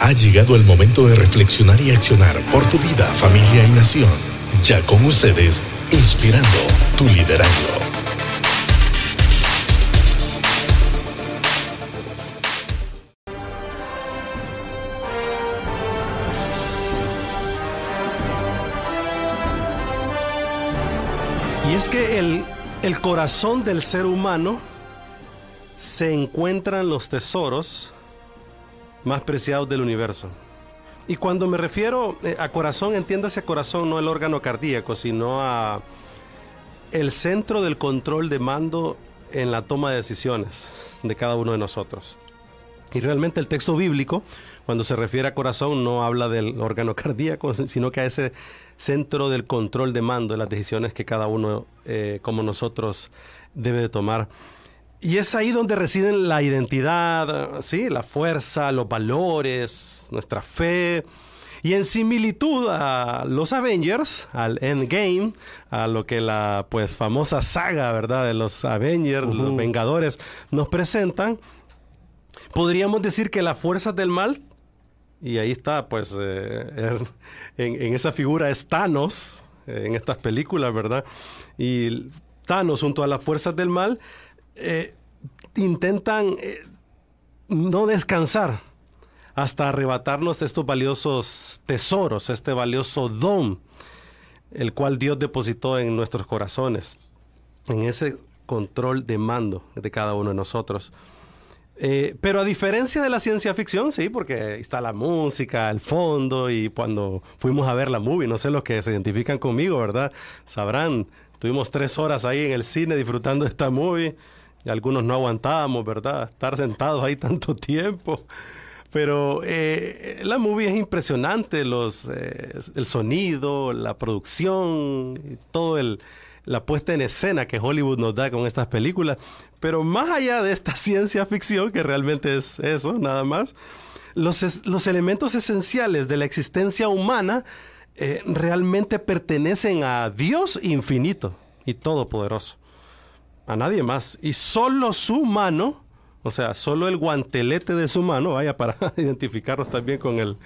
Ha llegado el momento de reflexionar y accionar por tu vida, familia y nación. Ya con ustedes, inspirando tu liderazgo. Y es que el, el corazón del ser humano se encuentran los tesoros más preciados del universo. Y cuando me refiero eh, a corazón, entiéndase corazón no el órgano cardíaco, sino a el centro del control de mando en la toma de decisiones de cada uno de nosotros. Y realmente el texto bíblico, cuando se refiere a corazón, no habla del órgano cardíaco, sino que a ese centro del control de mando de las decisiones que cada uno, eh, como nosotros, debe de tomar. Y es ahí donde residen la identidad, ¿sí? la fuerza, los valores, nuestra fe. Y en similitud a los Avengers, al Endgame, a lo que la pues famosa saga, ¿verdad? De los Avengers, los Vengadores, nos presentan, podríamos decir que las fuerzas del mal, y ahí está pues eh, en, en, esa figura es Thanos, eh, en estas películas, ¿verdad? Y Thanos junto a las fuerzas del mal, eh, intentan eh, no descansar hasta arrebatarnos estos valiosos tesoros, este valioso don, el cual Dios depositó en nuestros corazones, en ese control de mando de cada uno de nosotros. Eh, pero a diferencia de la ciencia ficción, sí, porque está la música, el fondo, y cuando fuimos a ver la movie, no sé los que se identifican conmigo, ¿verdad? Sabrán, tuvimos tres horas ahí en el cine disfrutando de esta movie y algunos no aguantábamos, ¿verdad? Estar sentados ahí tanto tiempo. Pero eh, la movie es impresionante, los, eh, el sonido, la producción, todo el, la puesta en escena que Hollywood nos da con estas películas. Pero más allá de esta ciencia ficción, que realmente es eso, nada más, los, los elementos esenciales de la existencia humana eh, realmente pertenecen a Dios infinito y todopoderoso a nadie más. Y solo su mano, o sea, solo el guantelete de su mano, vaya, para identificarnos también con el,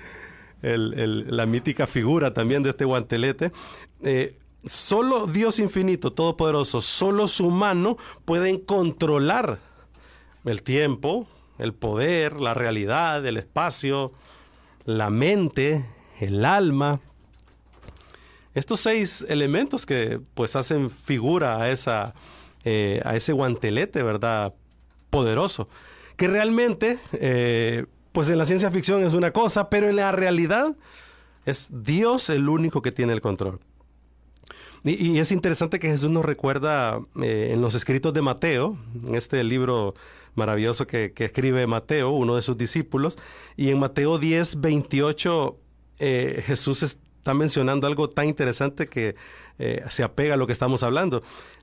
la mítica figura también de este guantelete, eh, solo Dios infinito, todopoderoso, solo su mano pueden controlar el tiempo, el poder, la realidad, el espacio, la mente, el alma. Estos seis elementos que pues hacen figura a esa eh, a ese guantelete, ¿verdad? Poderoso. Que realmente, eh, pues en la ciencia ficción es una cosa, pero en la realidad es Dios el único que tiene el control. Y, es interesante que Jesús nos recuerda eh, en los escritos de Mateo, en este libro maravilloso que, escribe Mateo, uno de sus discípulos, y en Mateo 10, 28, Jesús está mencionando algo tan interesante que se apega a lo que estamos hablando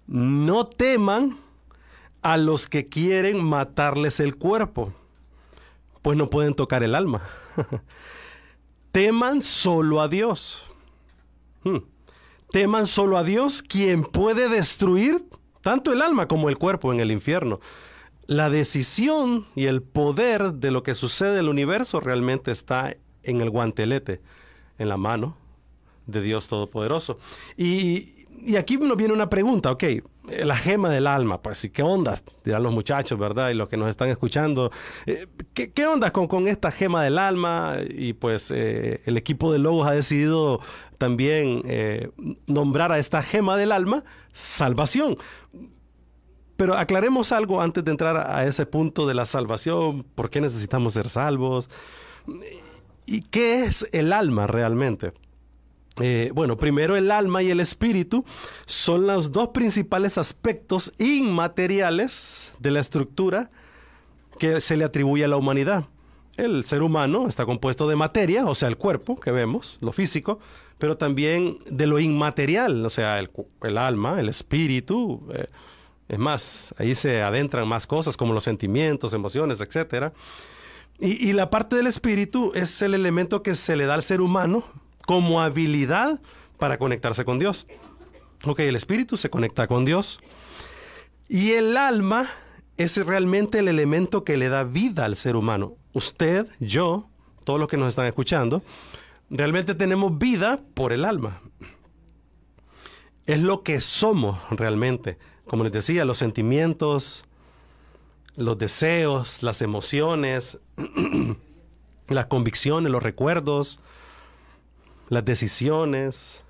no teman a los que quieren matarles el cuerpo, pues no pueden tocar el alma. Teman solo a Dios. Hmm. Teman solo a Dios, quien puede destruir tanto el alma como el cuerpo en el infierno. La decisión y el poder de lo que sucede en el universo realmente está en el guantelete, en la mano de Dios Todopoderoso. Y, y aquí nos viene una pregunta, ok, la gema del alma, pues, ¿y qué onda? Dirán los muchachos, ¿verdad? Y los que nos están escuchando, eh, ¿qué, ¿qué, onda con, con, esta gema del alma? Y pues eh, el equipo de Logos ha decidido también eh, nombrar a esta gema del alma salvación. Pero aclaremos algo antes de entrar a ese punto de la salvación, ¿por qué necesitamos ser salvos? ¿Y qué es el alma realmente? Eh, bueno, primero el alma y el espíritu son los dos principales aspectos inmateriales de la estructura que se le atribuye a la humanidad. El ser humano está compuesto de materia, o sea, el cuerpo que vemos, lo físico, pero también de lo inmaterial, o sea, el, alma, el espíritu. Eh, es más, ahí se adentran más cosas como los sentimientos, emociones, etc. y la parte del espíritu es el elemento que se le da al ser humano como habilidad para conectarse con Dios. Ok, el espíritu se conecta con Dios. Y el alma es realmente el elemento que le da vida al ser humano. Usted, yo, todos los que nos están escuchando, realmente tenemos vida por el alma. Es lo que somos realmente. Como les decía, los sentimientos, los deseos, las emociones, las convicciones, los recuerdos, las decisiones.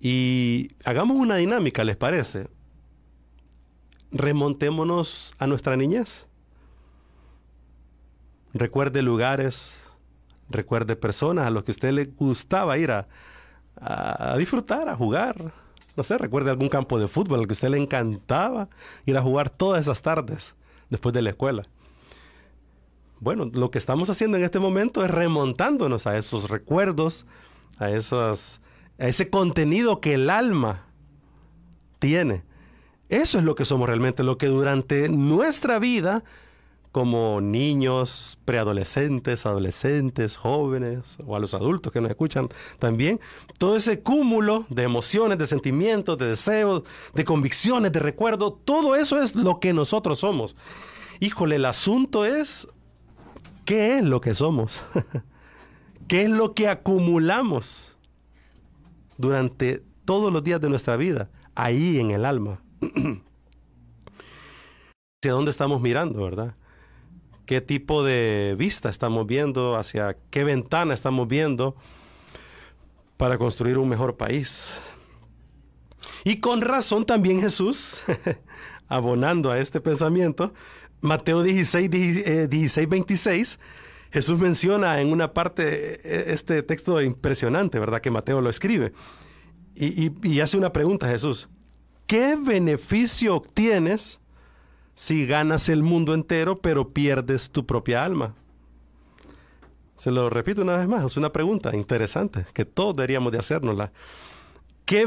Y hagamos una dinámica, ¿les parece? Remontémonos a nuestra niñez. Recuerde lugares, recuerde personas a los que a usted le gustaba ir a, disfrutar, a jugar. No sé, recuerde algún campo de fútbol al que a usted le encantaba ir a jugar todas esas tardes después de la escuela. Bueno, lo que estamos haciendo en este momento es remontándonos a esos recuerdos, a, esas, a ese contenido que el alma tiene. Eso es lo que somos realmente, lo que durante nuestra vida, como niños, preadolescentes, adolescentes, jóvenes, o a los adultos que nos escuchan también, todo ese cúmulo de emociones, de sentimientos, de deseos, de convicciones, de recuerdos, todo eso es lo que nosotros somos. Híjole, el asunto es, ¿qué es lo que somos? ¿Qué es lo que acumulamos durante todos los días de nuestra vida? Ahí en el alma. ¿Hacia dónde estamos mirando, verdad? ¿Qué tipo de vista estamos viendo? ¿Hacia qué ventana estamos viendo para construir un mejor país? Y con razón también Jesús, abonando a este pensamiento, Mateo 16, 16, 26, Jesús menciona en una parte eh, este texto impresionante, ¿verdad? Que Mateo lo escribe. Y, hace una pregunta a Jesús. ¿Qué beneficio obtienes si ganas el mundo entero pero pierdes tu propia alma? Se lo repito una vez más, es una pregunta interesante que todos deberíamos de hacernosla. ¿Qué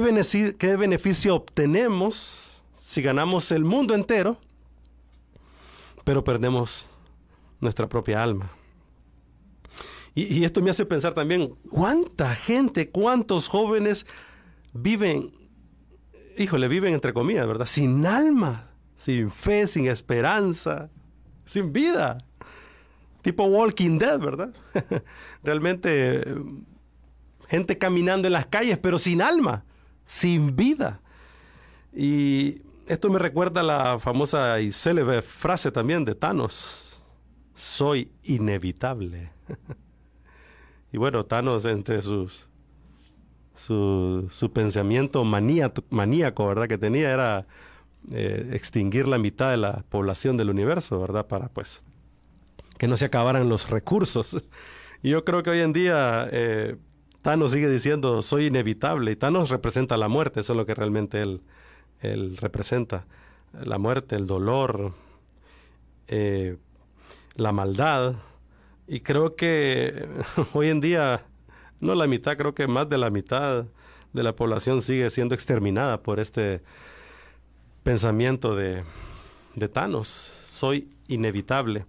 ¿Qué beneficio obtenemos si ganamos el mundo entero pero perdemos nuestra propia alma? Y, esto me hace pensar también, ¿cuánta gente, cuántos jóvenes viven, híjole, viven entre comillas, ¿verdad? Sin alma, sin fe, sin esperanza, sin vida. Tipo Walking Dead, ¿verdad? Realmente gente caminando en las calles, pero sin alma, sin vida. Y esto me recuerda la famosa y célebre frase también de Thanos, soy inevitable. Y bueno, Thanos entre sus su, su pensamiento maníaco, ¿verdad? Que tenía era eh, extinguir la mitad de la población del universo, ¿verdad? Para pues que no se acabaran los recursos. Y yo creo que hoy en día eh, Thanos sigue diciendo soy inevitable y Thanos representa la muerte, eso es lo que realmente él, él representa. La muerte, el dolor, eh, la maldad, y creo que hoy en día, no la mitad, creo que más de la mitad de la población sigue siendo exterminada por este pensamiento de, Thanos. Soy inevitable.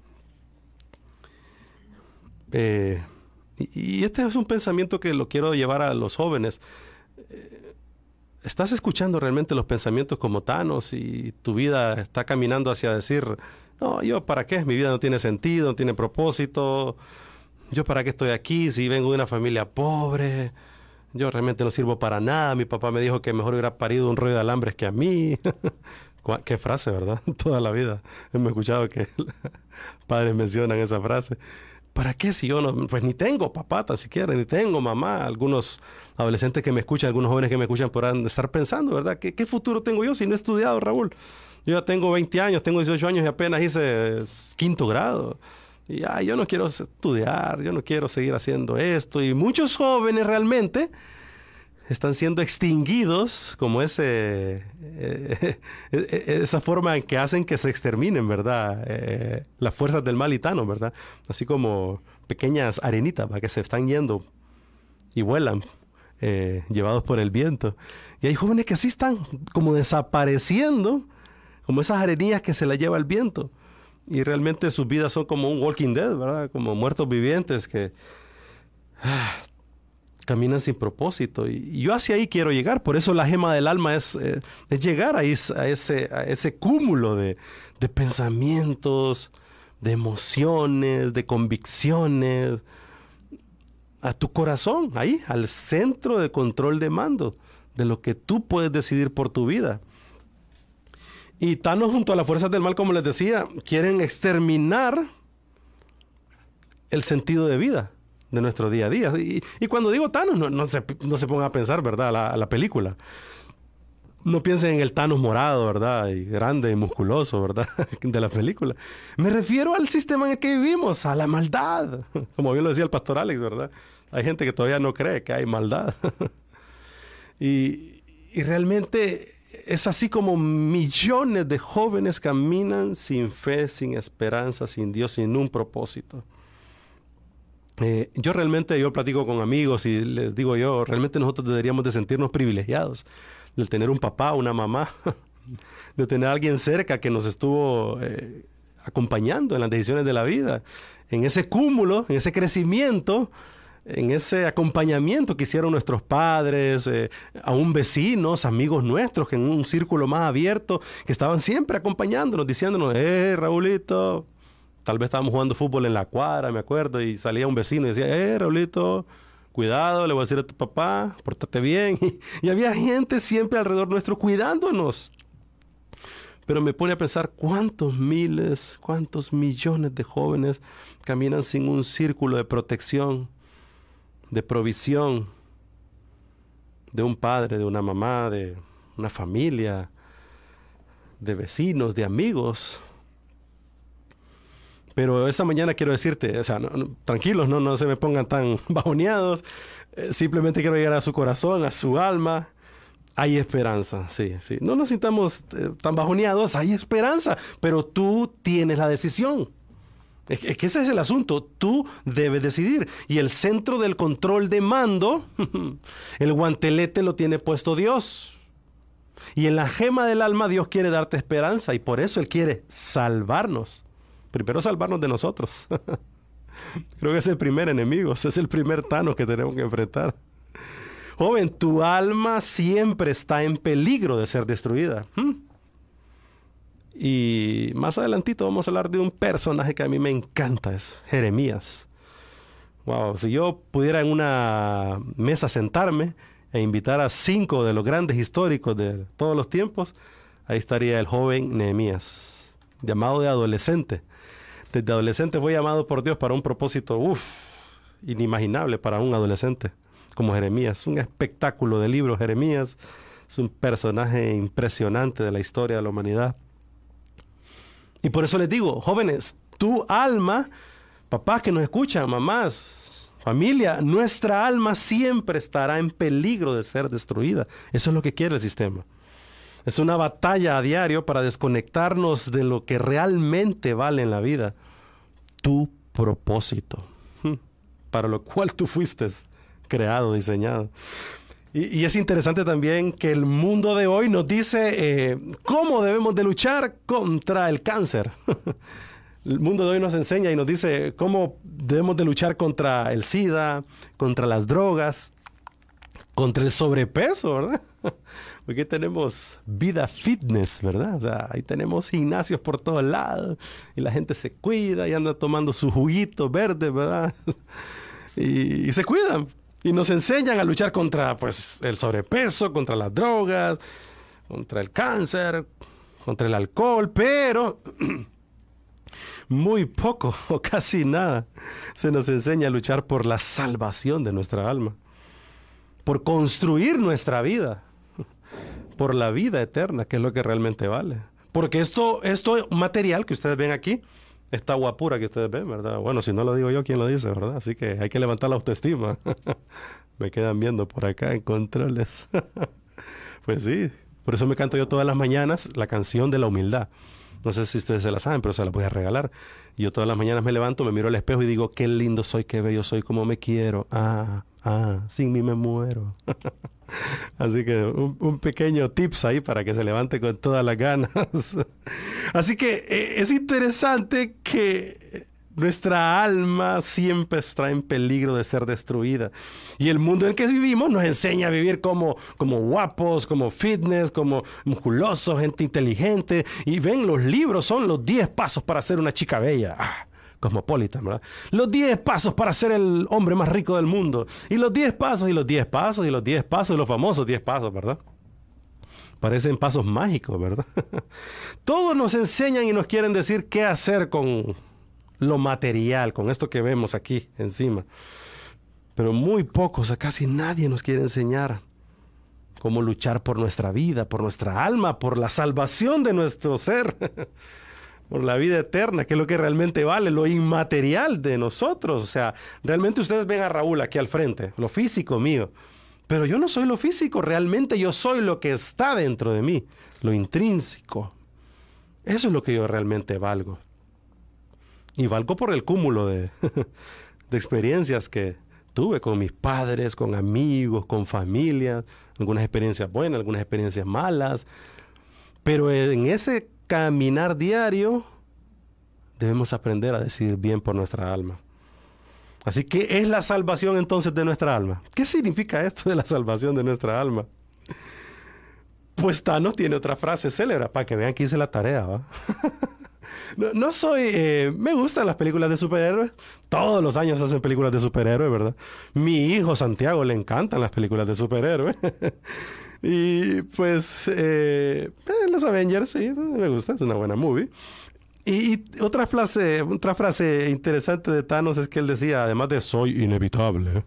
Eh, y, este es un pensamiento que lo quiero llevar a los jóvenes. Eh, ¿Estás escuchando realmente los pensamientos como Thanos y tu vida está caminando hacia decir, no, yo para qué, mi vida no tiene sentido, no tiene propósito, yo para qué estoy aquí si vengo de una familia pobre, yo realmente no sirvo para nada, mi papá me dijo que mejor hubiera parido un rollo de alambres que a mí. Qué frase, ¿verdad? Toda la vida hemos escuchado que padres mencionan esa frase. ¿Para qué si yo no, pues ni tengo papá, tan siquiera, ni tengo mamá? Algunos adolescentes que me escuchan, algunos jóvenes que me escuchan podrán estar pensando, ¿verdad? ¿Qué, futuro tengo yo si no he estudiado, Raúl? Yo ya tengo 20 años, tengo 18 años y apenas hice quinto grado. Y ya, yo no quiero estudiar, yo no quiero seguir haciendo esto. Y muchos jóvenes realmente están siendo extinguidos como ese eh, esa forma en que hacen que se exterminen, ¿verdad? Eh, las fuerzas del mal ¿verdad? Así como pequeñas arenitas ¿va? que se están yendo y vuelan, eh, llevados por el viento. Y hay jóvenes que así están como desapareciendo como esas arenillas que se las lleva el viento. Y realmente sus vidas son como un walking dead, ¿verdad? Como muertos vivientes que ah, caminan sin propósito. Y, yo hacia ahí quiero llegar. Por eso la gema del alma es, eh, llegar a, ese, a ese cúmulo de, pensamientos, de emociones, de convicciones, a tu corazón, ahí, al centro de control de mando, de lo que tú puedes decidir por tu vida. Y Thanos junto a las fuerzas del mal, como les decía, quieren exterminar el sentido de vida de nuestro día a día. Y, cuando digo Thanos, no, se, no se ponga a pensar, ¿verdad? La, la película. No piensen en el Thanos morado, ¿verdad? Y grande y musculoso, ¿verdad? De la película. Me refiero al sistema en el que vivimos, a la maldad. Como bien lo decía el pastor Alex, ¿verdad? Hay gente que todavía no cree que hay maldad. y realmente es así como millones de jóvenes caminan sin fe, sin esperanza, sin Dios, sin un propósito. Eh, yo realmente, yo platico con amigos y les digo yo, realmente nosotros deberíamos de sentirnos privilegiados, de tener un papá, una mamá, de tener alguien cerca que nos estuvo eh, acompañando en las decisiones de la vida, en ese cúmulo, en ese crecimiento en ese acompañamiento que hicieron nuestros padres, eh, aún vecinos, amigos nuestros, que en un círculo más abierto, que estaban siempre acompañándonos, diciéndonos, eh, Raulito, tal vez estábamos jugando fútbol en la cuadra, me acuerdo, y salía un vecino y decía, eh, Raulito, cuidado, le voy a decir a tu papá, pórtate bien. y había gente siempre alrededor nuestro cuidándonos. Pero me pone a pensar cuántos miles, cuántos millones de jóvenes caminan sin un círculo de protección de provisión de un padre, de una mamá, de una familia, de vecinos, de amigos. Pero esta mañana quiero decirte, o sea, tranquilos, no, no se me pongan tan bajoneados. Eh, simplemente quiero llegar a su corazón, a su alma. Hay esperanza, sí, sí. No nos sintamos eh, tan bajoneados, hay esperanza, pero tú tienes la decisión. Es que ese es el asunto. Tú debes decidir. Y el centro del control de mando, el guantelete lo tiene puesto Dios. Y en la gema del alma Dios quiere darte esperanza y por eso Él quiere salvarnos. Primero salvarnos de nosotros. Creo que es el primer enemigo, es el primer tano que tenemos que enfrentar. Joven, tu alma siempre está en peligro de ser destruida. ¿Mm? Y más adelantito vamos a hablar de un personaje que a mí me encanta, es Jeremías. Wow, si yo pudiera en una mesa sentarme e invitar a cinco de los grandes históricos de todos los tiempos, ahí estaría el joven Nehemías, llamado de adolescente. Desde adolescente fue llamado por Dios para un propósito, uff, inimaginable para un adolescente como Jeremías. Un espectáculo de libro, Jeremías. Es un personaje impresionante de la historia de la humanidad. Y por eso les digo, jóvenes, tu alma, papás que nos escuchan, mamás, familia, nuestra alma siempre estará en peligro de ser destruida. Eso es lo que quiere el sistema. Es una batalla a diario para desconectarnos de lo que realmente vale en la vida. Tu propósito, hmm, para lo cual tú fuiste creado, diseñado. Y, es interesante también que el mundo de hoy nos dice eh, cómo debemos de luchar contra el cáncer. el mundo de hoy nos enseña y nos dice cómo debemos de luchar contra el SIDA, contra las drogas, contra el sobrepeso, ¿verdad? Porque tenemos vida fitness, ¿verdad? O sea, ahí tenemos gimnasios por todos lados y la gente se cuida y anda tomando su juguito verde, ¿verdad? y se cuidan y nos enseñan a luchar contra pues, el sobrepeso, contra las drogas, contra el cáncer, contra el alcohol, pero muy poco o casi nada se nos enseña a luchar por la salvación de nuestra alma, por construir nuestra vida, por la vida eterna, que es lo que realmente vale. Porque esto, esto material que ustedes ven aquí, esta guapura que ustedes ven, ¿verdad? Bueno, si no lo digo yo, ¿quién lo dice, verdad? Así que hay que levantar la autoestima. me quedan viendo por acá en controles. pues sí, por eso me canto yo todas las mañanas la canción de la humildad. No sé si ustedes se la saben, pero se la voy a regalar. Yo todas las mañanas me levanto, me miro al espejo y digo, qué lindo soy, qué bello soy, cómo me quiero. Ah, ah, sin mí me muero. Así que un, pequeño tips ahí para que se levante con todas las ganas. Así que eh, es interesante que Nuestra alma siempre está en peligro de ser destruida. Y el mundo en que vivimos nos enseña a vivir como, como guapos, como fitness, como musculosos, gente inteligente. Y ven, los libros son los 10 pasos para ser una chica bella. Ah, cosmopolita, ¿verdad? Los 10 pasos para ser el hombre más rico del mundo. Y los 10 pasos, y los 10 pasos, y los 10 pasos, y los famosos 10 pasos, ¿verdad? Parecen pasos mágicos, ¿verdad? Todos nos enseñan y nos quieren decir qué hacer con lo material, con esto que vemos aquí encima. Pero muy pocos, a casi nadie nos quiere enseñar cómo luchar por nuestra vida, por nuestra alma, por la salvación de nuestro ser, por la vida eterna, que es lo que realmente vale, lo inmaterial de nosotros. O sea, realmente ustedes ven a Raúl aquí al frente, lo físico mío. Pero yo no soy lo físico, realmente yo soy lo que está dentro de mí, lo intrínseco. Eso es lo que yo realmente valgo. Y valgo por el cúmulo de, experiencias que tuve con mis padres, con amigos, con familia, algunas experiencias buenas, algunas experiencias malas. Pero en ese caminar diario debemos aprender a decidir bien por nuestra alma. Así que es la salvación entonces de nuestra alma. ¿Qué significa esto de la salvación de nuestra alma? Pues Thanos tiene otra frase célebre para que vean que hice la tarea. No, soy. Eh, me gustan las películas de superhéroes. Todos los años hacen películas de superhéroes, ¿verdad? Mi hijo Santiago le encantan las películas de superhéroes. y pues. Eh, eh, los Avengers, sí, me gusta, es una buena movie. Y, otra frase, otra frase interesante de Thanos es que él decía, además de soy inevitable.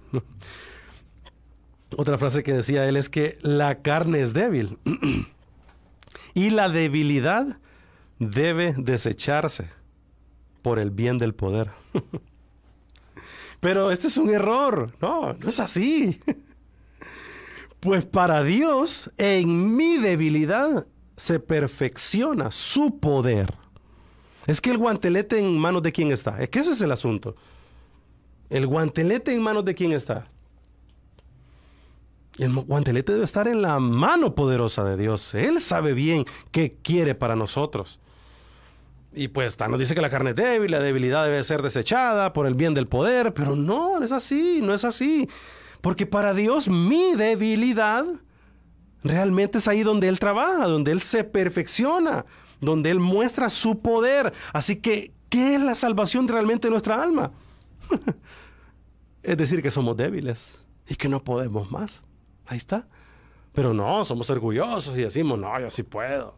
otra frase que decía él es que la carne es débil. y la debilidad debe desecharse por el bien del poder. Pero este es un error. No, no es así. Pues para Dios, en mi debilidad se perfecciona su poder. Es que el guantelete en manos de quién está. Es que ese es el asunto. El guantelete en manos de quién está. El guantelete debe estar en la mano poderosa de Dios. Él sabe bien qué quiere para nosotros. Y pues nos dice que la carne es débil, la debilidad debe ser desechada por el bien del poder, pero no, no es así, no es así. Porque para Dios mi debilidad realmente es ahí donde Él trabaja, donde Él se perfecciona, donde Él muestra su poder. Así que, ¿qué es la salvación realmente de nuestra alma? es decir, que somos débiles y que no podemos más. Ahí está. Pero no, somos orgullosos y decimos, no, yo sí puedo.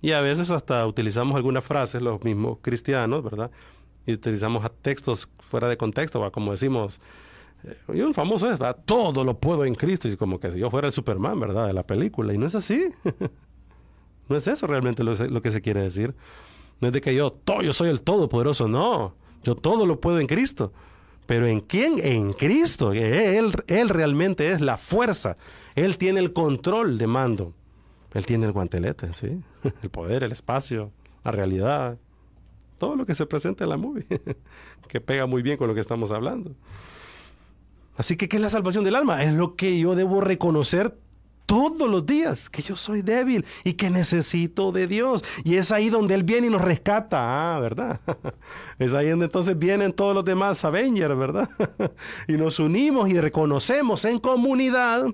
Y a veces hasta utilizamos algunas frases, los mismos cristianos, ¿verdad? Y utilizamos textos fuera de contexto, ¿va? como decimos, y un famoso es, ¿verdad? todo lo puedo en Cristo, y como que si yo fuera el Superman, ¿verdad? De la película, y no es así. no es eso realmente lo, lo, que se quiere decir. No es de que yo, todo, yo soy el todopoderoso, no, yo todo lo puedo en Cristo. Pero ¿en quién? En Cristo. Él, él realmente es la fuerza. Él tiene el control de mando. Él tiene el guantelete, ¿sí? El poder, el espacio, la realidad. Todo lo que se presenta en la movie. que pega muy bien con lo que estamos hablando. Así que, ¿qué es la salvación del alma? Es lo que yo debo reconocer todos los días, que yo soy débil y que necesito de Dios. Y es ahí donde Él viene y nos rescata, ah, ¿verdad? Es ahí donde entonces vienen todos los demás Avengers, ¿verdad? Y nos unimos y reconocemos en comunidad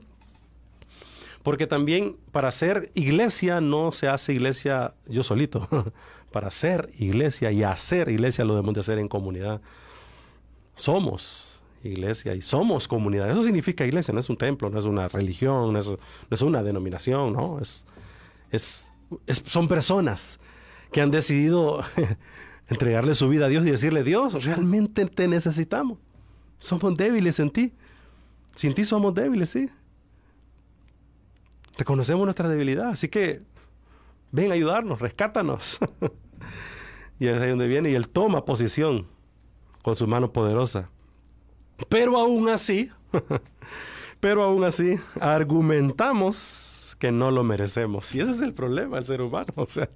porque también para ser iglesia no se hace iglesia yo solito. para ser iglesia y hacer iglesia lo debemos de hacer en comunidad. Somos iglesia y somos comunidad. Eso significa iglesia, no es un templo, no es una religión, no es, una denominación, no. Es, son personas que han decidido entregarle su vida a Dios y decirle, Dios, realmente te necesitamos. Somos débiles en ti. Sin ti somos débiles, sí. Reconocemos nuestra debilidad, así que ven a ayudarnos, rescátanos. y es ahí donde viene y él toma posición con su mano poderosa. Pero aún así, pero aún así, argumentamos que no lo merecemos. Y ese es el problema del ser humano. O sea,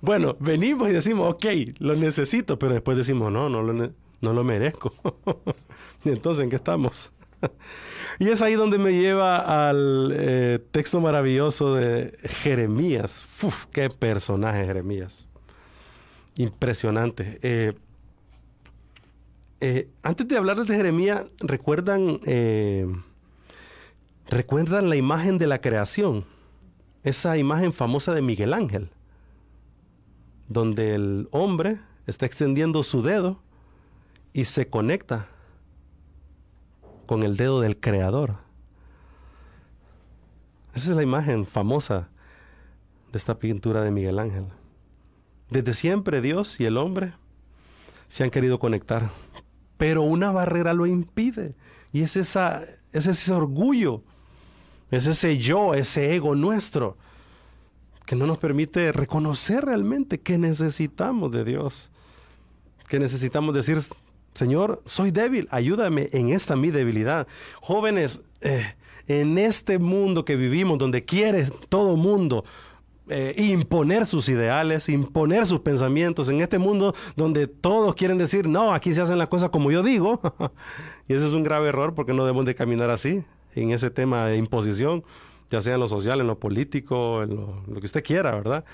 bueno, venimos y decimos, ok, lo necesito, pero después decimos, no, no lo, no lo merezco. y entonces, ¿en qué estamos? y es ahí donde me lleva al eh, texto maravilloso de Jeremías. Uf, qué personaje Jeremías. Impresionante. Eh, Eh, antes de hablarles de Jeremías, ¿recuerdan, eh, ¿recuerdan la imagen de la creación? Esa imagen famosa de Miguel Ángel, donde el hombre está extendiendo su dedo y se conecta con el dedo del creador. Esa es la imagen famosa de esta pintura de Miguel Ángel. Desde siempre Dios y el hombre se han querido conectar, pero una barrera lo impide. Y es, esa, es ese orgullo, es ese yo, ese ego nuestro, que no nos permite reconocer realmente que necesitamos de Dios, que necesitamos decir, Señor, soy débil, ayúdame en esta mi debilidad. Jóvenes, eh, en este mundo que vivimos, donde quiere todo mundo eh, imponer sus ideales, imponer sus pensamientos en este mundo donde todos quieren decir, no, aquí se hacen las cosas como yo digo. y ese es un grave error porque no debemos de caminar así, en ese tema de imposición, ya sea en lo social, en lo político, en lo, que usted quiera, ¿verdad?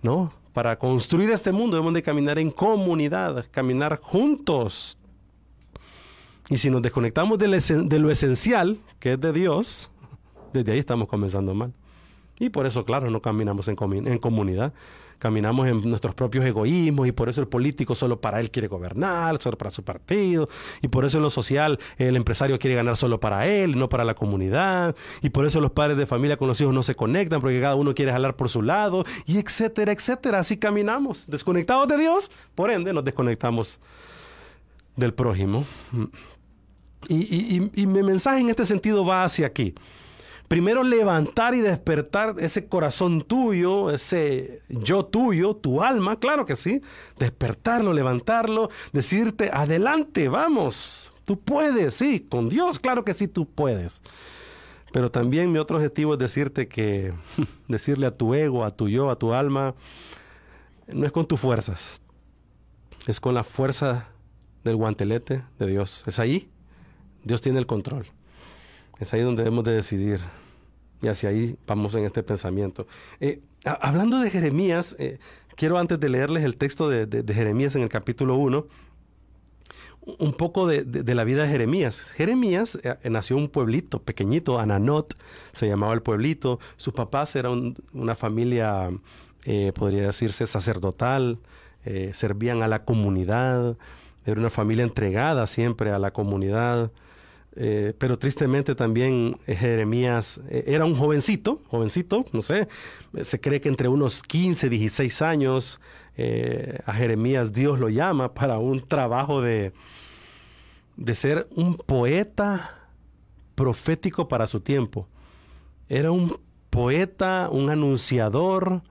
No, para construir este mundo debemos de caminar en comunidad, caminar juntos. Y si nos desconectamos de lo esencial, que es de Dios, desde ahí estamos comenzando mal. Y por eso, claro, no caminamos en, en, comunidad, caminamos en nuestros propios egoísmos y por eso el político solo para él quiere gobernar, solo para su partido, y por eso en lo social el empresario quiere ganar solo para él, no para la comunidad, y por eso los padres de familia con los hijos no se conectan porque cada uno quiere jalar por su lado, y etcétera, etcétera. Así caminamos, desconectados de Dios, por ende nos desconectamos del prójimo. Y, y, y mi mensaje en este sentido va hacia aquí. Primero levantar y despertar ese corazón tuyo, ese yo tuyo, tu alma, claro que sí. Despertarlo, levantarlo, decirte, adelante, vamos, tú puedes, sí, con Dios, claro que sí, tú puedes. Pero también mi otro objetivo es decirte que, decirle a tu ego, a tu yo, a tu alma, no es con tus fuerzas, es con la fuerza del guantelete de Dios. Es ahí, Dios tiene el control. Es ahí donde debemos de decidir. Y hacia ahí vamos en este pensamiento. Eh, hablando de Jeremías, eh, quiero antes de leerles el texto de, Jeremías en el capítulo 1, un poco de, la vida de Jeremías. Jeremías eh, nació en un pueblito pequeñito, Ananot, se llamaba el pueblito. Sus papás eran una familia, podría decirse, sacerdotal, servían a la comunidad, era una familia entregada siempre a la comunidad. Eh, pero tristemente también eh, Jeremías eh, era un jovencito, jovencito, no sé, se cree que entre unos 15, 16 años a Jeremías Dios lo llama para un trabajo de, de ser un poeta profético para su tiempo. Era un poeta, un anunciador,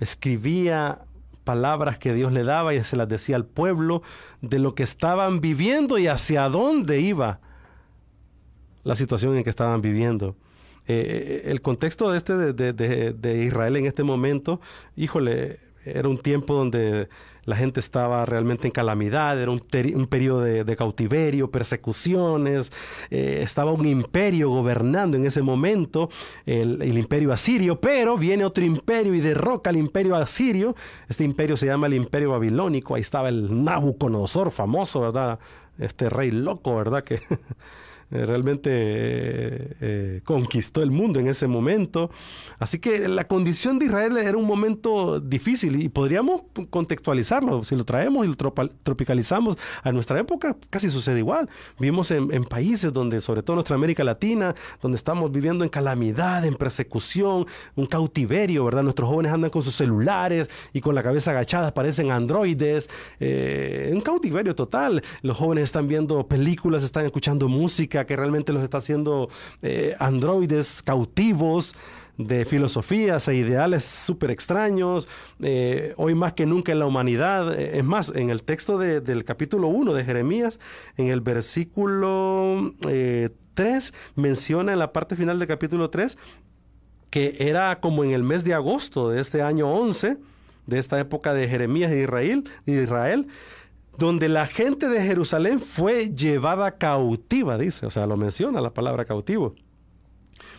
escribía palabras que Dios le daba y se las decía al pueblo de lo que estaban viviendo y hacia dónde iba la situación en que estaban viviendo. Eh, eh, el contexto de, este de, Israel en este momento, híjole, era un tiempo donde la gente estaba realmente en calamidad, era un, periodo de, cautiverio, persecuciones, eh, estaba un imperio gobernando en ese momento, el, imperio asirio, pero viene otro imperio y derroca al imperio asirio, este imperio se llama el imperio babilónico, ahí estaba el Nabucodonosor famoso, ¿verdad? Este rey loco, ¿verdad? Que Eh, realmente eh, eh, conquistó el mundo en ese momento. Así que la condición de Israel era un momento difícil y podríamos contextualizarlo. Si lo traemos y lo tropicalizamos a nuestra época, casi sucede igual. Vivimos en, países donde, sobre todo nuestra América Latina, donde estamos viviendo en calamidad, en persecución, un cautiverio, ¿verdad? Nuestros jóvenes andan con sus celulares y con la cabeza agachada, parecen androides. un cautiverio total. Los jóvenes están viendo películas, están escuchando música que realmente los está haciendo eh, androides cautivos de filosofías e ideales súper extraños, eh, hoy más que nunca en la humanidad. Eh, es más, en el texto del capítulo 1 de Jeremías, en el versículo 3, menciona en la parte final del capítulo 3 que era como en el mes de agosto de este año 11, de esta época de Jeremías de Israel, Israel donde la gente de Jerusalén fue llevada cautiva, dice, o sea, lo menciona la palabra cautivo.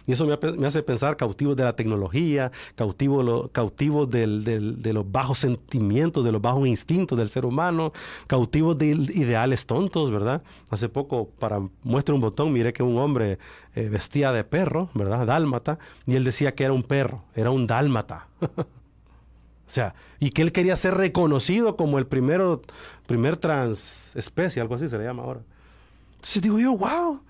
Y eso me, hace pensar cautivos de la tecnología, cautivos, de los bajos sentimientos, de los bajos instintos del ser humano, cautivos de ideales tontos, ¿verdad? Hace poco, para muestra un botón, miré que un hombre eh, vestía de perro, ¿verdad? Dálmata, y él decía que era un perro, era un dálmata. O sea, y que él quería ser reconocido como el primero, primer transespecie, algo así se le llama ahora. Entonces digo yo, wow,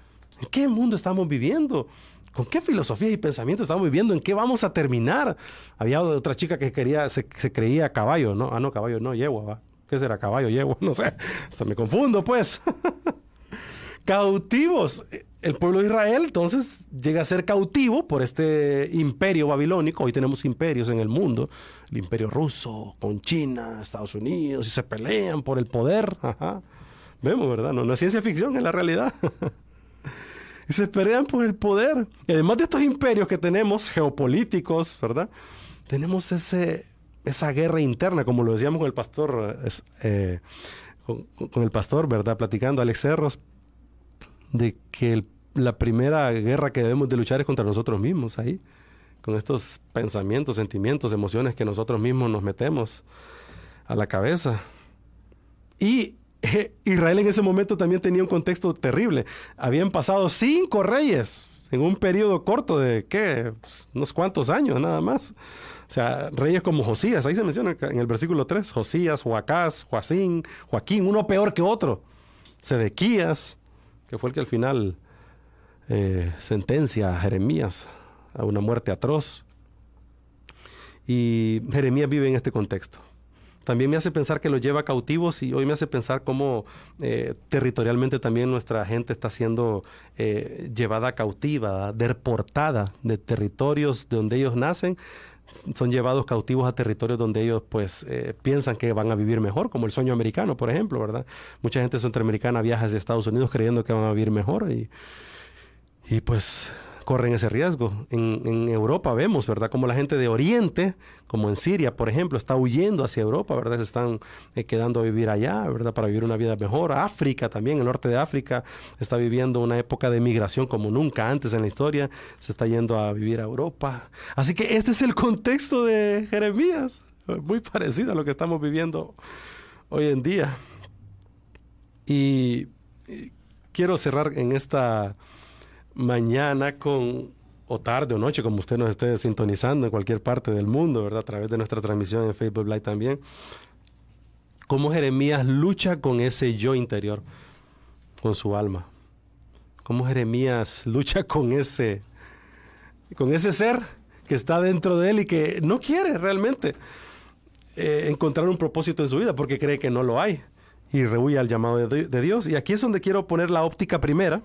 ¿en qué mundo estamos viviendo? ¿Con qué filosofía y pensamiento estamos viviendo? ¿En qué vamos a terminar? Había otra chica que quería, se, creía caballo, ¿no? Ah, no, caballo, no, yegua, ¿va? ¿Qué será caballo, yegua? No sé, hasta me confundo, pues. Cautivos el pueblo de Israel entonces llega a ser cautivo por este imperio babilónico. Hoy tenemos imperios en el mundo. El imperio ruso con China, Estados Unidos, y se pelean por el poder. Vemos, ¿verdad? No, es ciencia ficción, es la realidad. y se pelean por el poder. Y además de estos imperios que tenemos, geopolíticos, ¿verdad? Tenemos ese, esa guerra interna, como lo decíamos con el pastor, eh, con, el pastor, ¿verdad? Platicando, Alex Cerros de que la primera guerra que debemos de luchar es contra nosotros mismos ahí, con estos pensamientos, sentimientos, emociones que nosotros mismos nos metemos a la cabeza. Y Israel en ese momento también tenía un contexto terrible. Habían pasado cinco reyes en un periodo corto de, ¿qué? Unos cuantos años nada más. O sea, reyes como Josías, ahí se menciona en el versículo 3, Josías, Joacás, Joacín, Joaquín, uno peor que otro. Sedequías, que fue el que al final eh, sentencia a Jeremías a una muerte atroz. Y Jeremías vive en este contexto. También me hace pensar que lo lleva cautivos y hoy me hace pensar cómo eh, territorialmente también nuestra gente está siendo eh, llevada cautiva, deportada de territorios de donde ellos nacen son llevados cautivos a territorios donde ellos pues eh, piensan que van a vivir mejor, como el sueño americano, por ejemplo, ¿verdad? Mucha gente centroamericana viaja hacia Estados Unidos creyendo que van a vivir mejor y, y pues corren ese riesgo. En, Europa vemos, ¿verdad? Como la gente de Oriente, como en Siria, por ejemplo, está huyendo hacia Europa, ¿verdad? Se están eh, quedando a vivir allá, ¿verdad? Para vivir una vida mejor. África también, el norte de África, está viviendo una época de migración como nunca antes en la historia. Se está yendo a vivir a Europa. Así que este es el contexto de Jeremías, muy parecido a lo que estamos viviendo hoy en día. y quiero cerrar en esta mañana con, o tarde o noche, como usted nos esté sintonizando en cualquier parte del mundo, ¿verdad? A través de nuestra transmisión en Facebook Live también. Cómo Jeremías lucha con ese yo interior, con su alma. Cómo Jeremías lucha con ese, con ese ser que está dentro de él y que no quiere realmente eh, encontrar un propósito en su vida porque cree que no lo hay y rehuye al llamado de Dios. Y aquí es donde quiero poner la óptica primera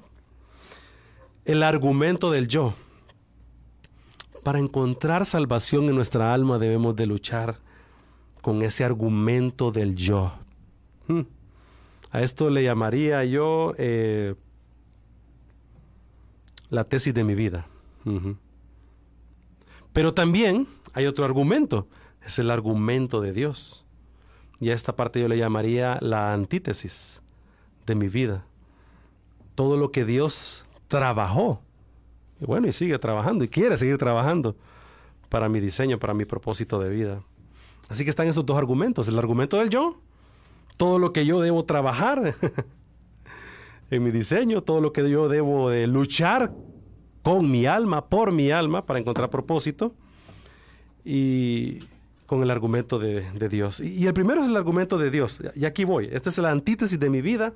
el argumento del yo. Para encontrar salvación en nuestra alma debemos de luchar con ese argumento del yo. Hmm. A esto le llamaría yo eh, la tesis de mi vida. Pero también hay otro argumento, es el argumento de Dios. Y a esta parte yo le llamaría la antítesis de mi vida. Todo lo que Dios trabajó. Y bueno, y sigue trabajando y quiere seguir trabajando para mi diseño, para mi propósito de vida. Así que están esos dos argumentos. El argumento del yo, todo lo que yo debo trabajar en mi diseño, todo lo que yo debo de luchar con mi alma, por mi alma, para encontrar propósito. Y con el argumento de, Dios. Y, el primero es el argumento de Dios. Y aquí voy. Esta es la antítesis de mi vida.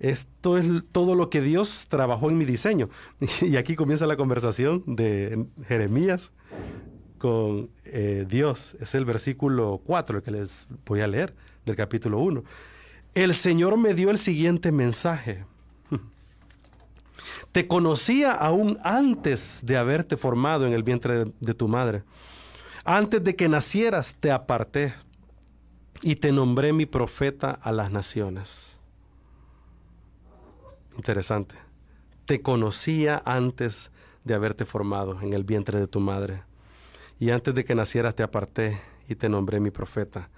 Esto es todo lo que Dios trabajó en mi diseño. Y aquí comienza la conversación de Jeremías con eh, Dios. Es el versículo 4 el que les voy a leer del capítulo 1. El Señor me dio el siguiente mensaje. Te conocía aún antes de haberte formado en el vientre de tu madre. Antes de que nacieras te aparté y te nombré mi profeta a las naciones. Interesante. Te conocía antes de haberte formado en el vientre de tu madre. Y antes de que nacieras te aparté y te nombré mi profeta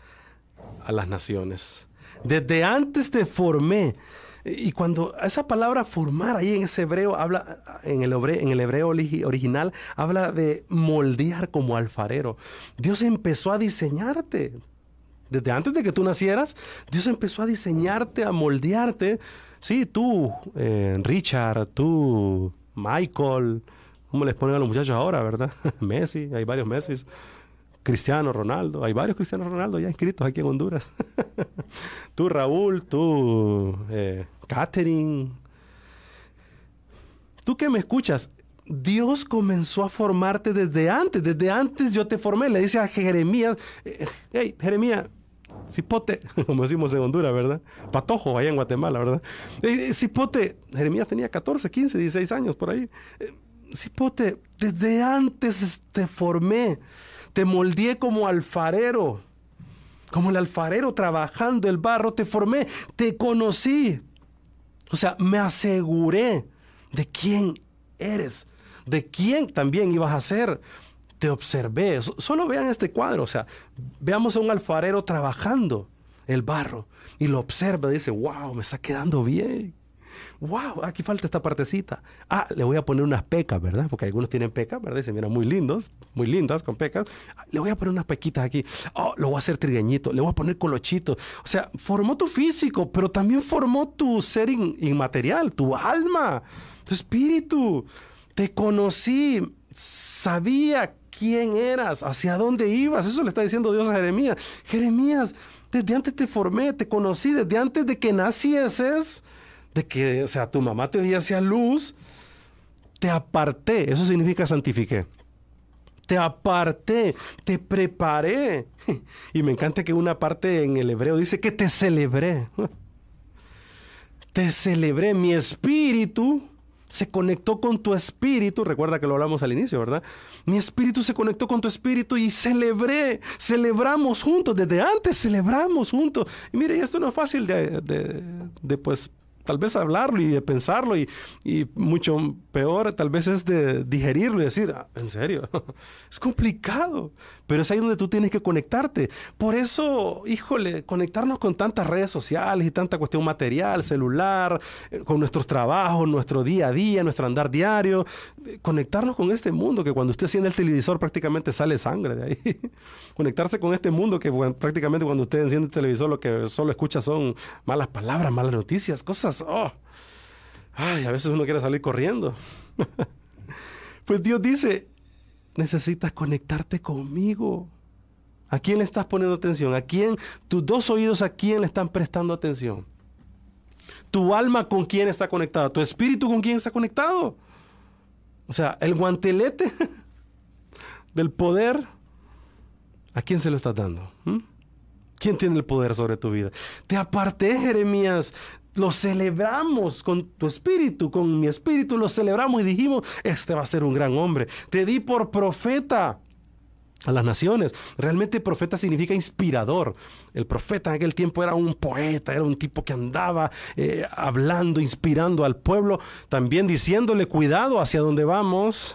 a las naciones. Desde antes te formé, Y cuando esa palabra formar ahí en ese hebreo, habla, el hebreo, en el hebreo original, habla de moldear como alfarero. Dios empezó a diseñarte. Desde antes de que tú nacieras, Dios empezó a diseñarte, a moldearte. Sí, tú, eh, Richard, tú, Michael, ¿cómo les ponen a los muchachos ahora, verdad? Messi, hay varios Messi. Cristiano Ronaldo, hay varios Cristianos Ronaldo ya inscritos aquí en Honduras. tú, Raúl, tú, eh, Catherine. Tú que me escuchas, Dios comenzó a formarte desde antes, desde antes yo te formé. Le dice a Jeremías, eh, hey, Jeremías, cipote, como decimos en Honduras, ¿verdad? Patojo, allá en Guatemala, ¿verdad? Eh, cipote, Jeremías tenía 14, 15, 16 años por ahí. cipote, desde antes te formé. Te moldeé como alfarero, como el alfarero trabajando el barro, te formé, te conocí. O sea, me aseguré de quién eres, de quién también ibas a ser. Te observé. Solo vean este cuadro, o sea, veamos a un alfarero trabajando el barro y lo observa y dice, wow, me está quedando bien wow, aquí falta esta partecita. Ah, le voy a poner unas pecas, ¿verdad? Porque algunos tienen pecas, ¿verdad? Y se miran muy lindos, muy lindas con pecas. Ah, le voy a poner unas pequitas aquí. Oh, lo voy a hacer trigueñito, le voy a poner colochito. O sea, formó tu físico, pero también formó tu ser inmaterial, tu alma, tu espíritu. Te conocí, sabía quién eras, hacia dónde ibas. Eso le está diciendo Dios a Jeremías. Jeremías, desde antes te formé, te conocí, desde antes de que nacieses de que, o sea, tu mamá te dio hacia luz, te aparté, eso significa santifiqué. Te aparté, te preparé. Y me encanta que una parte en el hebreo dice que te celebré. Te celebré, mi espíritu se conectó con tu espíritu, recuerda que lo hablamos al inicio, ¿verdad? Mi espíritu se conectó con tu espíritu y celebré, celebramos juntos, desde antes celebramos juntos. Y mire, esto no es fácil de, de, de pues tal vez hablarlo y de pensarlo y, mucho peor tal vez es de digerirlo y decir, ah, en serio, es complicado, pero es ahí donde tú tienes que conectarte. Por eso, híjole, conectarnos con tantas redes sociales y tanta cuestión material, celular, eh, con nuestros trabajos, nuestro día a día, nuestro andar diario, eh, conectarnos con este mundo que cuando usted enciende el televisor prácticamente sale sangre de ahí. Conectarse con este mundo que prácticamente cuando usted enciende el televisor lo que solo escucha son malas palabras, malas noticias, cosas Oh. Ay, a veces uno quiere salir corriendo. pues Dios dice, necesitas conectarte conmigo. ¿A quién le estás poniendo atención? ¿A quién? Tus dos oídos, ¿a quién le están prestando atención? ¿Tu alma con quién está conectada? ¿Tu espíritu con quién está conectado? O sea, el guantelete del poder, ¿a quién se lo estás dando? ¿Mm? ¿Quién tiene el poder sobre tu vida? Te aparté, Jeremías, lo celebramos con tu espíritu, con mi espíritu, lo celebramos y dijimos, este va a ser un gran hombre. Te di por profeta a las naciones. Realmente profeta significa inspirador. El profeta en aquel tiempo era un poeta, era un tipo que andaba eh, hablando, inspirando al pueblo, también diciéndole cuidado hacia dónde vamos.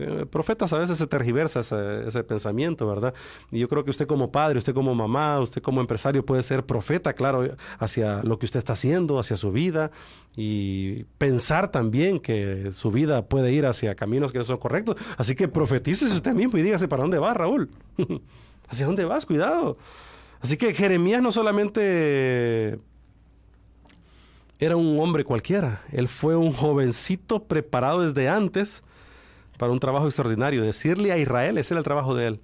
Eh, profetas a veces se tergiversa ese, pensamiento, ¿verdad? Y yo creo que usted como padre, usted como mamá, usted como empresario puede ser profeta, claro, hacia lo que usted está haciendo, hacia su vida y pensar también que su vida puede ir hacia caminos que no son correctos. Así que profetícese usted mismo y dígase para dónde va, Raúl. ¿Hacia dónde vas? Cuidado. Así que Jeremías no solamente era un hombre cualquiera, él fue un jovencito preparado desde antes para un trabajo extraordinario. Decirle a Israel, ese era el trabajo de él,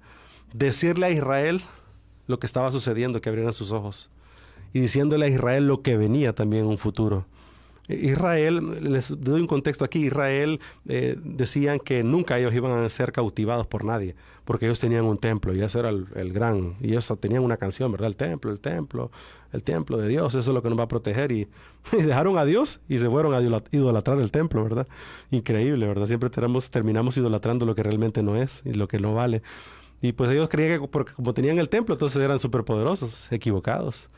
decirle a Israel lo que estaba sucediendo, que abrieran sus ojos. Y diciéndole a Israel lo que venía también en un futuro. Israel, les doy un contexto aquí, Israel eh, decían que nunca ellos iban a ser cautivados por nadie, porque ellos tenían un templo y eso era el, gran, y ellos tenían una canción, ¿verdad? El templo, el templo, el templo de Dios, eso es lo que nos va a proteger y, dejaron a Dios y se fueron a idolatrar el templo, ¿verdad? Increíble, ¿verdad? Siempre tenemos, terminamos idolatrando lo que realmente no es y lo que no vale. Y pues ellos creían que porque como tenían el templo, entonces eran superpoderosos, equivocados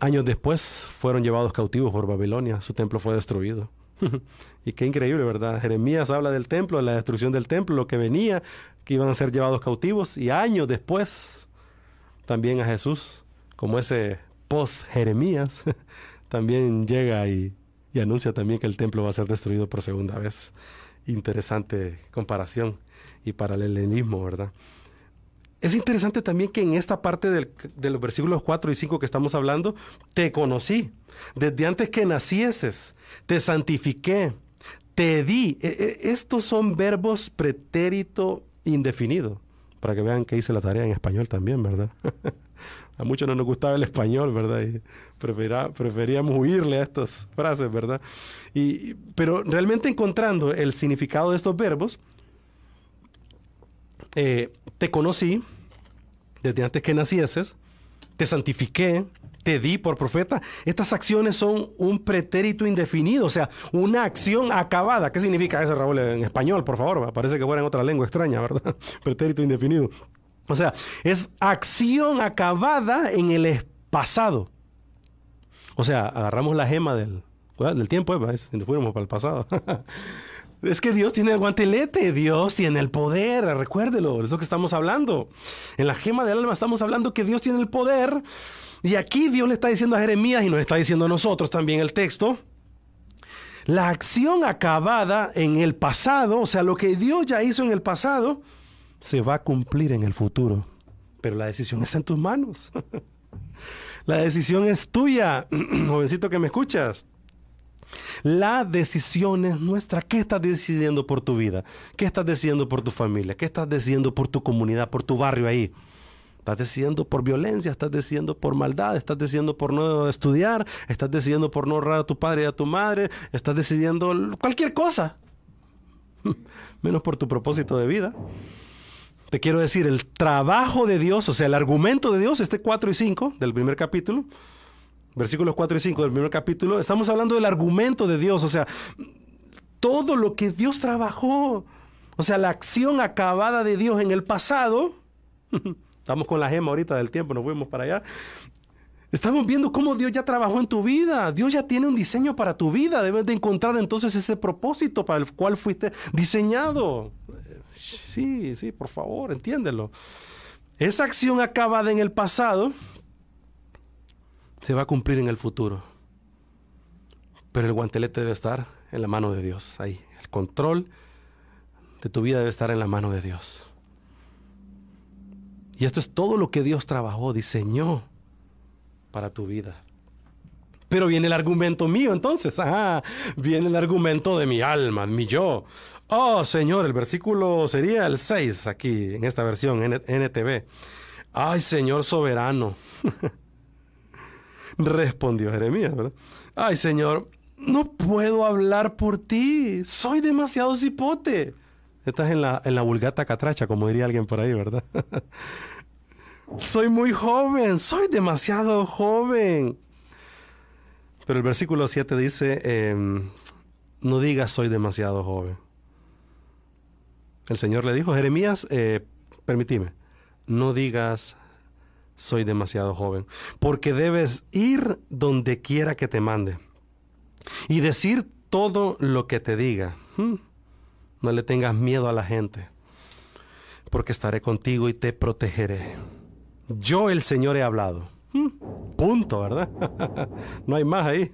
años después fueron llevados cautivos por Babilonia, su templo fue destruido. y qué increíble, ¿verdad? Jeremías habla del templo, de la destrucción del templo, lo que venía, que iban a ser llevados cautivos, y años después también a Jesús, como ese post Jeremías, también llega y, y anuncia también que el templo va a ser destruido por segunda vez. Interesante comparación y paralelismo, ¿verdad? Es interesante también que en esta parte de los versículos 4 y 5 que estamos hablando, te conocí. Desde antes que nacieses, te santifiqué, te di. E, e, estos son verbos pretérito indefinido. Para que vean que hice la tarea en español también, ¿verdad? a muchos no nos gustaba el español, ¿verdad? Y preferíamos huirle a estas frases, ¿verdad? Y, pero realmente encontrando el significado de estos verbos, eh, te conocí desde antes que nacieses, te santifiqué, te di por profeta. Estas acciones son un pretérito indefinido, o sea, una acción acabada. ¿Qué significa eso, Raúl, en español, por favor? Parece que fuera en otra lengua extraña, ¿verdad? pretérito indefinido. O sea, es acción acabada en el pasado. O sea, agarramos la gema del, del tiempo, ¿eh? si nos fuéramos para el pasado. Es que Dios tiene el guantelete, Dios tiene el poder, recuérdelo, es lo que estamos hablando. En la gema del alma estamos hablando que Dios tiene el poder. Y aquí Dios le está diciendo a Jeremías y nos está diciendo a nosotros también el texto. La acción acabada en el pasado, o sea, lo que Dios ya hizo en el pasado, se va a cumplir en el futuro. Pero la decisión está en tus manos. la decisión es tuya, jovencito que me escuchas. La decisión es nuestra. ¿Qué estás decidiendo por tu vida? ¿Qué estás decidiendo por tu familia? ¿Qué estás decidiendo por tu comunidad, por tu barrio ahí? Estás decidiendo por violencia, estás decidiendo por maldad, estás decidiendo por no estudiar, estás decidiendo por no honrar a tu padre y a tu madre, estás decidiendo cualquier cosa, menos por tu propósito de vida. Te quiero decir, el trabajo de Dios, o sea, el argumento de Dios, este 4 y 5 del primer capítulo, versículos 4 y 5 del primer capítulo, estamos hablando del argumento de Dios, o sea, todo lo que Dios trabajó, o sea, la acción acabada de Dios en el pasado, estamos con la gema ahorita del tiempo, nos fuimos para allá, Estamos viendo cómo Dios ya trabajó en tu vida. Dios ya tiene un diseño para tu vida. Debes de encontrar entonces ese propósito para el cual fuiste diseñado. Sí, sí, por favor, entiéndelo. Esa acción acabada en el pasado se va a cumplir en el futuro. Pero el guantelete debe estar en la mano de Dios, ahí. El control de tu vida debe estar en la mano de Dios. Y esto es todo lo que Dios trabajó, diseñó para tu vida. Pero viene el argumento mío entonces, viene el argumento de mi alma, mi yo. Oh Señor, el versículo sería el 6 aquí, en esta versión, NTV. Ay Señor soberano. Respondió Jeremías, ¿verdad? Ay, Señor, no puedo hablar por ti. Soy demasiado cipote. Estás en la, en la vulgata catracha, como diría alguien por ahí, ¿verdad? soy muy joven, soy demasiado joven. Pero el versículo 7 dice, em, no digas soy demasiado joven. El Señor le dijo, Jeremías, eh, permíteme, no digas soy demasiado joven, porque debes ir donde quiera que te mande y decir todo lo que te diga. Hmm. No le tengas miedo a la gente, porque estaré contigo y te protegeré. Yo el Señor he hablado. Hmm. Punto, ¿verdad? no hay más ahí.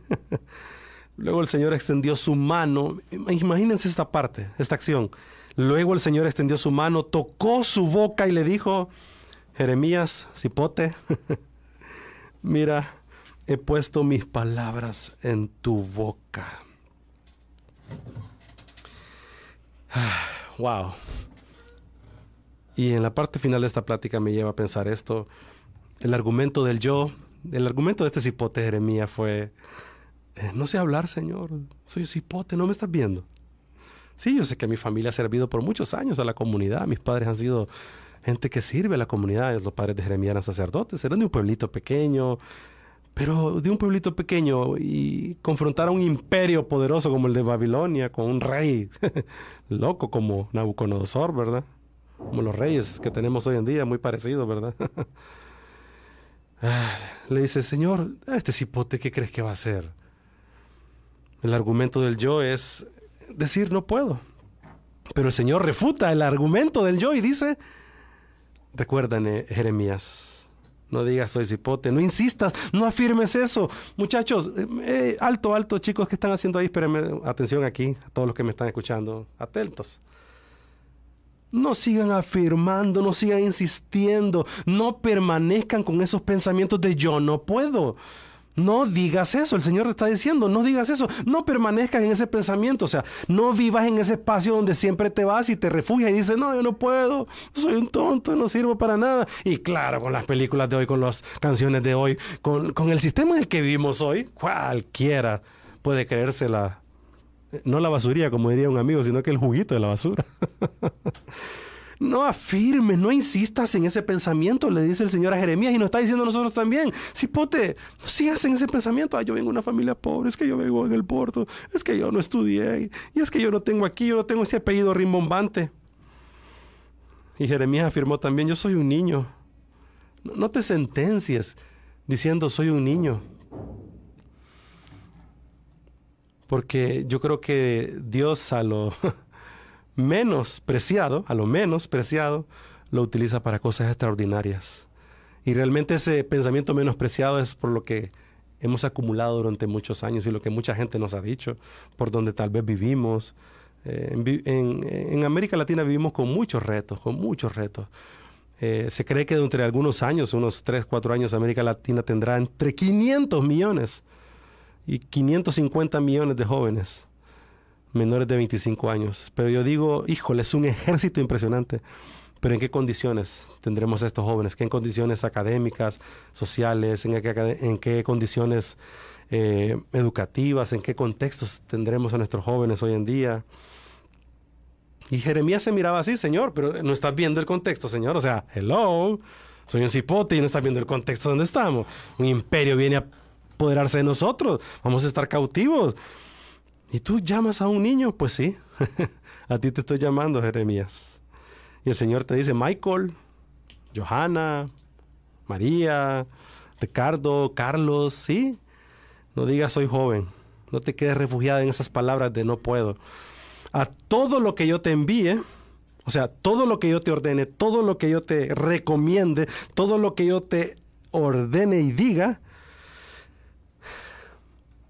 Luego el Señor extendió su mano. Imagínense esta parte, esta acción. Luego el Señor extendió su mano, tocó su boca y le dijo, Jeremías, cipote, mira, he puesto mis palabras en tu boca. wow. Y en la parte final de esta plática me lleva a pensar esto. El argumento del yo, el argumento de este cipote Jeremías fue, eh, no sé hablar, Señor, soy cipote, no me estás viendo. Sí, yo sé que mi familia ha servido por muchos años a la comunidad, mis padres han sido gente que sirve a la comunidad. Los padres de Jeremías eran sacerdotes, eran de un pueblito pequeño, pero de un pueblito pequeño y confrontar a un imperio poderoso como el de Babilonia, con un rey loco como Nabucodonosor, ¿verdad? Como los reyes que tenemos hoy en día, muy parecidos, ¿verdad? Ah, le dice, Señor, este cipote, ¿qué crees que va a hacer? El argumento del yo es decir, no puedo. Pero el Señor refuta el argumento del yo y dice, Recuerdan, Jeremías, No digas soy cipote, no insistas, no afirmes eso. Muchachos, eh, eh, alto, alto, chicos, ¿qué están haciendo ahí? Espérenme, atención aquí, a todos los que me están escuchando, atentos. No sigan afirmando, no sigan insistiendo, no permanezcan con esos pensamientos de yo no puedo. No digas eso, el Señor te está diciendo, no digas eso, no permanezcas en ese pensamiento, o sea, no vivas en ese espacio donde siempre te vas y te refugias y dices, no, yo no puedo, soy un tonto, no sirvo para nada. Y claro, con las películas de hoy, con las canciones de hoy, con, con el sistema en el que vivimos hoy, cualquiera puede creérsela, no la basuría, como diría un amigo, sino que el juguito de la basura. No afirmes, no insistas en ese pensamiento, le dice el Señor a Jeremías y nos está diciendo a nosotros también. Cipote, no sigas en ese pensamiento. Ah, yo vengo de una familia pobre, es que yo vengo en el puerto, es que yo no estudié y es que yo no tengo aquí, yo no tengo ese apellido rimbombante. Y Jeremías afirmó también, yo soy un niño. No te sentencias diciendo soy un niño. Porque yo creo que Dios a lo menos preciado, a lo menos preciado, lo utiliza para cosas extraordinarias. Y realmente ese pensamiento menospreciado es por lo que hemos acumulado durante muchos años y lo que mucha gente nos ha dicho, por donde tal vez vivimos. Eh, en, América Latina vivimos con muchos retos, con muchos retos. Eh, se cree que entre algunos años, unos 3, 4 años, América Latina tendrá entre 500 millones y 550 millones de jóvenes menores de 25 años. Pero yo digo, híjole, es un ejército impresionante. Pero ¿en qué condiciones tendremos a estos jóvenes? ¿Qué condiciones académicas, sociales? ¿En qué, en condiciones eh, educativas? ¿En qué contextos tendremos a nuestros jóvenes hoy en día? Y Jeremías se miraba así, Señor, pero no estás viendo el contexto, Señor. O sea, hello, soy un cipote y no estás viendo el contexto donde estamos. Un imperio viene a apoderarse de nosotros. Vamos a estar cautivos. ¿Y tú llamas a un niño? Pues sí, a ti te estoy llamando, Jeremías. Y el Señor te dice, Michael, Johanna, María, Ricardo, Carlos, sí. No digas soy joven. No te quedes refugiada en esas palabras de no puedo. A todo lo que yo te envíe, o sea, todo lo que yo te ordene, todo lo que yo te recomiende, todo lo que yo te ordene y diga,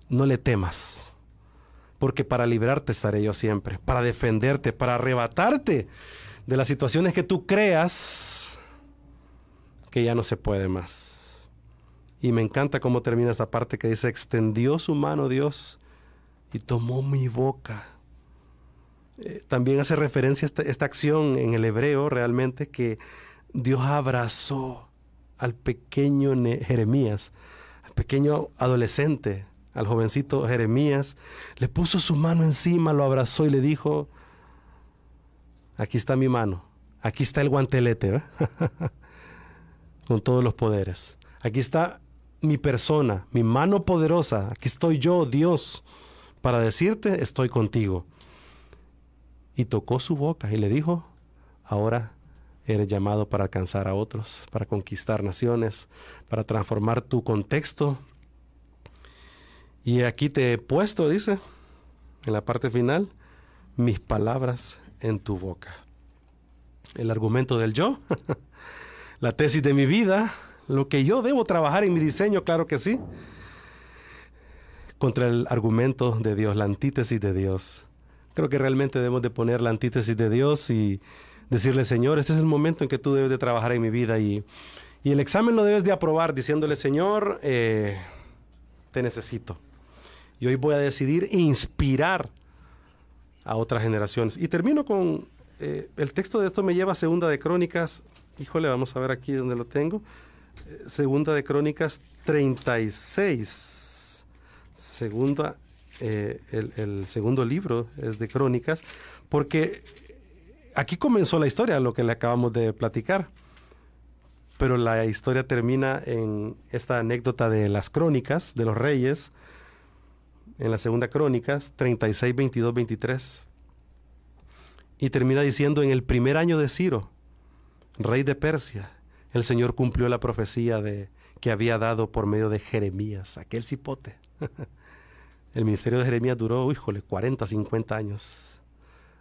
no le temas porque para librarte estaré yo siempre, para defenderte, para arrebatarte de las situaciones que tú creas que ya no se puede más. Y me encanta cómo termina esta parte que dice, extendió su mano Dios y tomó mi boca. Eh, también hace referencia a esta, esta acción en el hebreo realmente que Dios abrazó al pequeño Jeremías, al pequeño adolescente, al jovencito Jeremías, le puso su mano encima, lo abrazó y le dijo, aquí está mi mano, aquí está el guantelete, con todos los poderes. Aquí está mi persona, mi mano poderosa, aquí estoy yo, Dios, para decirte, estoy contigo. Y tocó su boca y le dijo, ahora eres llamado para alcanzar a otros, para conquistar naciones, para transformar tu contexto y aquí te he puesto, dice, en la parte final, mis palabras en tu boca. El argumento del yo, la tesis de mi vida, lo que yo debo trabajar en mi diseño, claro que sí, contra el argumento de Dios, la antítesis de Dios. Creo que realmente debemos de poner la antítesis de Dios y decirle, Señor, este es el momento en que tú debes de trabajar en mi vida y, el examen lo debes de aprobar diciéndole, Señor, eh, te necesito. Y hoy voy a decidir inspirar a otras generaciones. Y termino con eh, el texto de esto me lleva a Segunda de Crónicas. Híjole, vamos a ver aquí donde lo tengo. Eh, segunda de Crónicas 36. Segunda, eh, el, el, segundo libro es de Crónicas, porque aquí comenzó la historia, lo que le acabamos de platicar. Pero la historia termina en esta anécdota de las crónicas de los reyes, en la segunda Crónicas 36, 22, 23. Y termina diciendo, en el primer año de Ciro, rey de Persia, el Señor cumplió la profecía de, que había dado por medio de Jeremías, aquel cipote. el ministerio de Jeremías duró, híjole, 40, 50 años.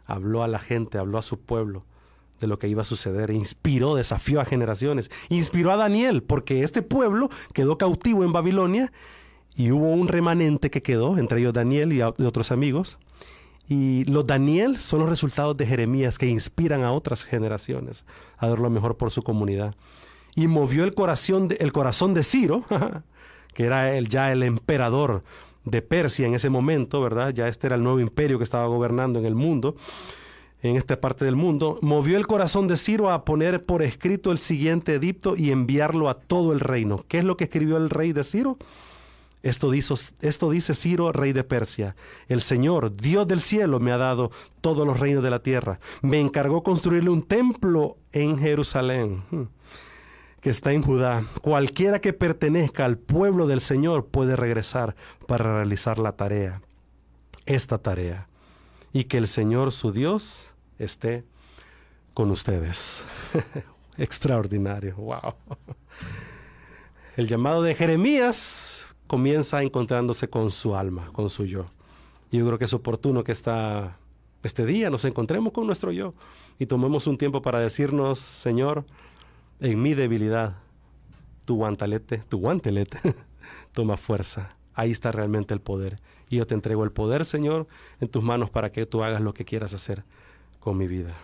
Habló a la gente, habló a su pueblo de lo que iba a suceder. Inspiró, desafió a generaciones. Inspiró a Daniel, porque este pueblo quedó cautivo en Babilonia y hubo un remanente que quedó, entre ellos Daniel y, otros amigos. Y los Daniel son los resultados de Jeremías que inspiran a otras generaciones a dar lo mejor por su comunidad. Y movió el corazón de, el corazón de Ciro, que era el, ya el emperador de Persia en ese momento, ¿verdad? Ya este era el nuevo imperio que estaba gobernando en el mundo en esta parte del mundo, movió el corazón de Ciro a poner por escrito el siguiente edicto y enviarlo a todo el reino. ¿Qué es lo que escribió el rey de Ciro? Esto dice, esto dice Ciro, rey de Persia. El Señor, Dios del cielo, me ha dado todos los reinos de la tierra. Me encargó construirle un templo en Jerusalén, hmm, que está en Judá. Cualquiera que pertenezca al pueblo del Señor puede regresar para realizar la tarea, esta tarea y que el Señor su Dios esté con ustedes. Extraordinario, wow. El llamado de Jeremías comienza encontrándose con su alma, con su yo. Yo creo que es oportuno que esta, este día nos encontremos con nuestro yo y tomemos un tiempo para decirnos, Señor, en mi debilidad, tu guantelete, tu guantelete, toma fuerza. Ahí está realmente el poder. Y yo te entrego el poder, Señor, en tus manos para que tú hagas lo que quieras hacer con mi vida.